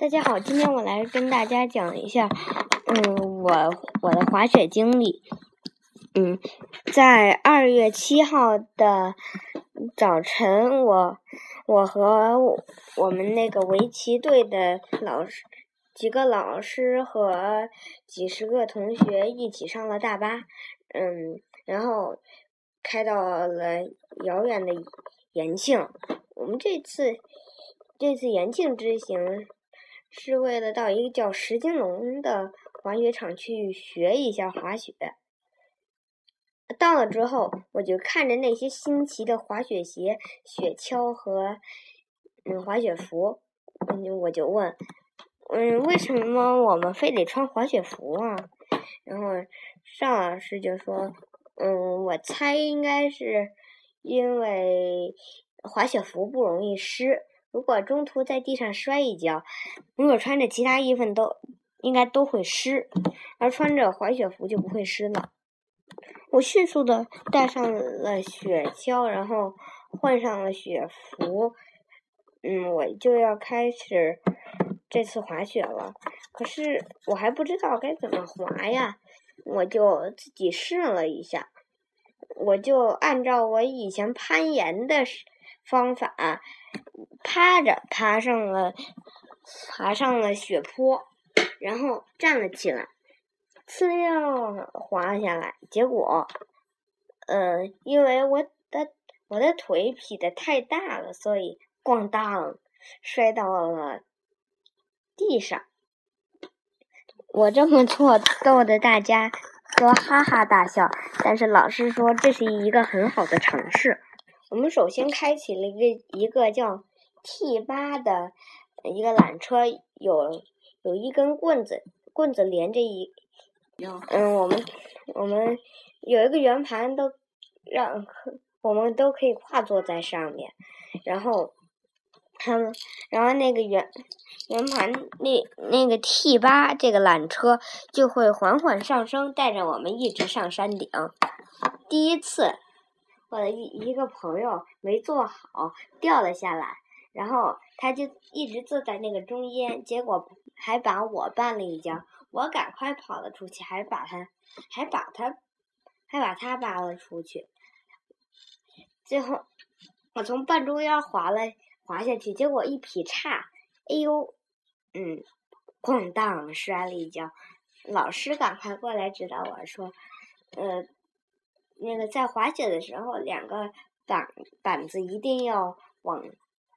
大家好，今天我来跟大家讲一下，嗯，我我的滑雪经历。嗯，在二月七号的早晨，我我和我们那个围棋队的老师几个老师和几十个同学一起上了大巴，嗯，然后开到了遥远的延庆。我们这次这次延庆之行。是为了到一个叫石金龙的滑雪场去学一下滑雪。到了之后，我就看着那些新奇的滑雪鞋、雪橇和嗯滑雪服，嗯，我就问，嗯，为什么我们非得穿滑雪服啊？然后尚老师就说，嗯，我猜应该是因为滑雪服不容易湿。如果中途在地上摔一跤，如果穿着其他衣服都应该都会湿，而穿着滑雪服就不会湿了。我迅速的带上了雪橇，然后换上了雪服，嗯，我就要开始这次滑雪了。可是我还不知道该怎么滑呀，我就自己试了一下，我就按照我以前攀岩的方法。趴着爬上了，爬上了雪坡，然后站了起来，呲溜滑下来。结果，呃，因为我的我的腿劈的太大了，所以咣当摔到了地上。我这么做逗得大家都哈哈大笑，但是老师说这是一个很好的尝试。我们首先开启了一个一个叫。T 八的一个缆车有有一根棍子，棍子连着一，嗯，我们我们有一个圆盘，都让我们都可以跨坐在上面，然后他们，然后那个圆圆盘那那个 T 八这个缆车就会缓缓上升，带着我们一直上山顶。第一次，我的一一个朋友没坐好，掉了下来。然后他就一直坐在那个中间，结果还把我绊了一跤。我赶快跑了出去，还把他，还把他，还把他扒了出去。最后，我从半中央滑了滑下去，结果一劈叉，哎呦，嗯，咣当摔了一跤。老师赶快过来指导我说：“呃，那个在滑雪的时候，两个板板子一定要往。”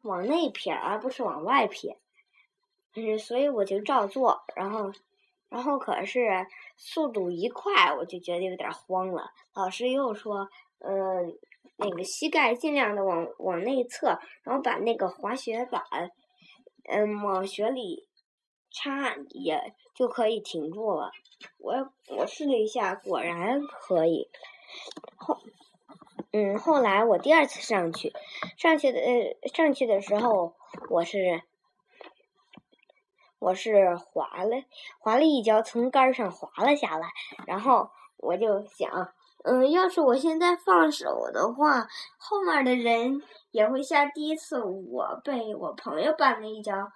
往内撇，而不是往外撇。嗯，所以我就照做，然后，然后可是速度一快，我就觉得有点慌了。老师又说，嗯，那个膝盖尽量的往往内侧，然后把那个滑雪板，嗯，往雪里插，也就可以停住了。我我试了一下，果然可以。后。嗯，后来我第二次上去，上去的呃上去的时候，我是我是滑了滑了一跤，从杆上滑了下来。然后我就想，嗯，要是我现在放手的话，后面的人也会像第一次我被我朋友绊了一跤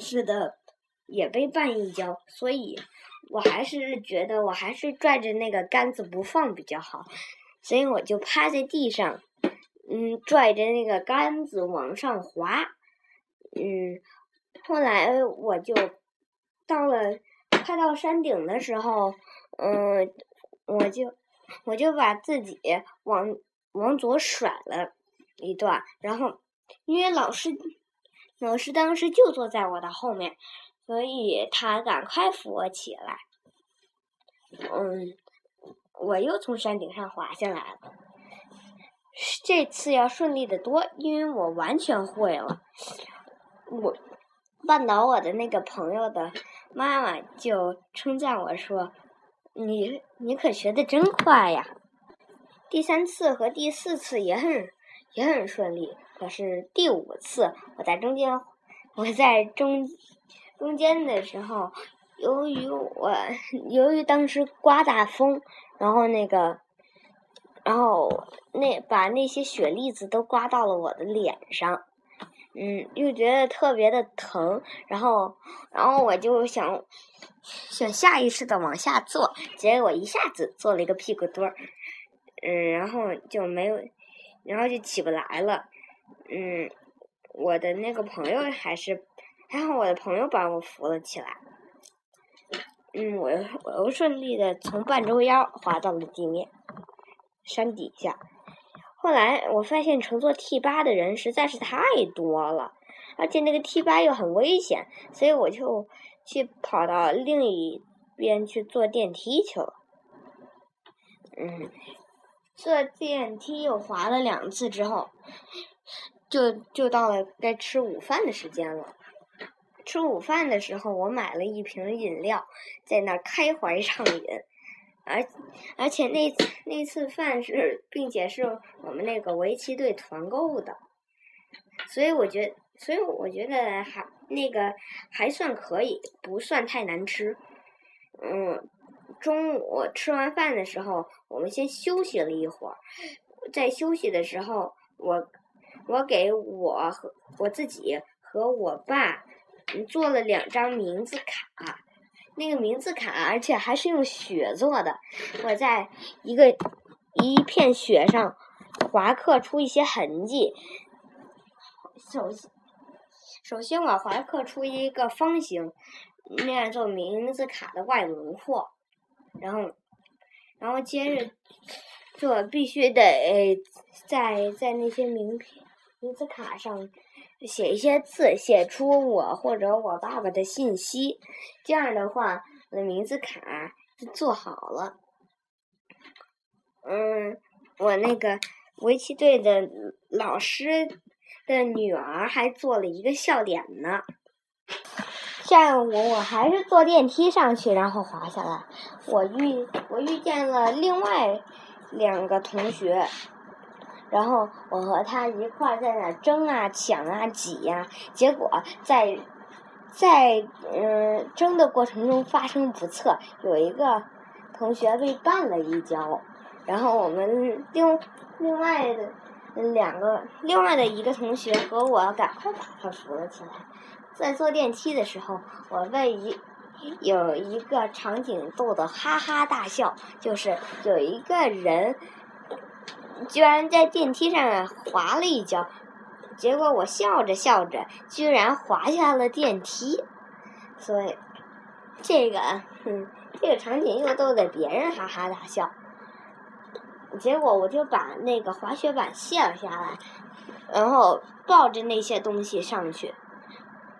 似的，也被绊一跤。所以我还是觉得，我还是拽着那个杆子不放比较好。所以我就趴在地上，嗯，拽着那个杆子往上滑，嗯，后来我就到了快到山顶的时候，嗯，我就我就把自己往往左甩了一段，然后因为老师老师当时就坐在我的后面，所以他赶快扶我起来，嗯。我又从山顶上滑下来了，这次要顺利的多，因为我完全会了。我绊倒我的那个朋友的妈妈就称赞我说：“你你可学的真快呀！”第三次和第四次也很也很顺利，可是第五次我在中间，我在中中间的时候。由于我，由于当时刮大风，然后那个，然后那把那些雪粒子都刮到了我的脸上，嗯，又觉得特别的疼，然后，然后我就想想下意识的往下坐，结果一下子坐了一个屁股墩儿，嗯，然后就没有，然后就起不来了，嗯，我的那个朋友还是，还好我的朋友把我扶了起来，嗯，我又我又顺利的从半周腰滑到了地面，山底下。后来我发现乘坐 T 八的人实在是太多了，而且那个 T 八又很危险，所以我就去跑到另一边去坐电梯去了。嗯，坐电梯又滑了两次之后，就就到了该吃午饭的时间了。吃午饭的时候，我买了一瓶饮料，在那儿开怀畅饮。而而且那那次饭是，并且是我们那个围棋队团购的，所以我觉，所以我觉得还那个还算可以，不算太难吃。嗯，中午吃完饭的时候，我们先休息了一会儿，在休息的时候，我我给我和我自己和我爸做了两张名字卡。那个名字卡，而且还是用雪做的。我在一个一片雪上划刻出一些痕迹。首先，首先我划刻出一个方形，那样做名字卡的外轮廓。然后，然后接着做，必须得在在那些名片名字卡上。写一些字，写出我或者我爸爸的信息，这样的话，我的名字卡就做好了。嗯，我那个围棋队的老师的女儿还做了一个笑脸呢。下午我还是坐电梯上去，然后滑下来。我遇我遇见了另外两个同学。然后我和他一块在那争啊、抢啊、挤呀，结果在在嗯争的过程中发生不测，有一个同学被绊了一跤，然后我们另另外的两个另外的一个同学和我赶快把他扶了起来。在坐电梯的时候，我被一有一个场景逗得哈哈大笑，就是有一个人。居然在电梯上滑了一跤，结果我笑着笑着，居然滑下了电梯。所以，这个，哼，这个场景又逗得别人哈哈大笑。结果我就把那个滑雪板卸了下来，然后抱着那些东西上去。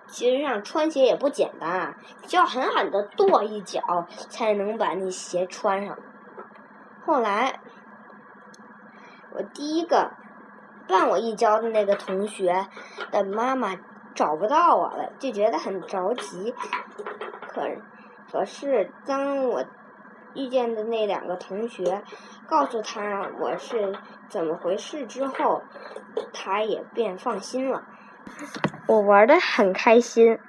其实上穿鞋也不简单啊，就要狠狠的跺一脚才能把那鞋穿上。后来。我第一个绊我一跤的那个同学的妈妈找不到我了，就觉得很着急。可可是，当我遇见的那两个同学告诉他我是怎么回事之后，他也便放心了。我玩的很开心。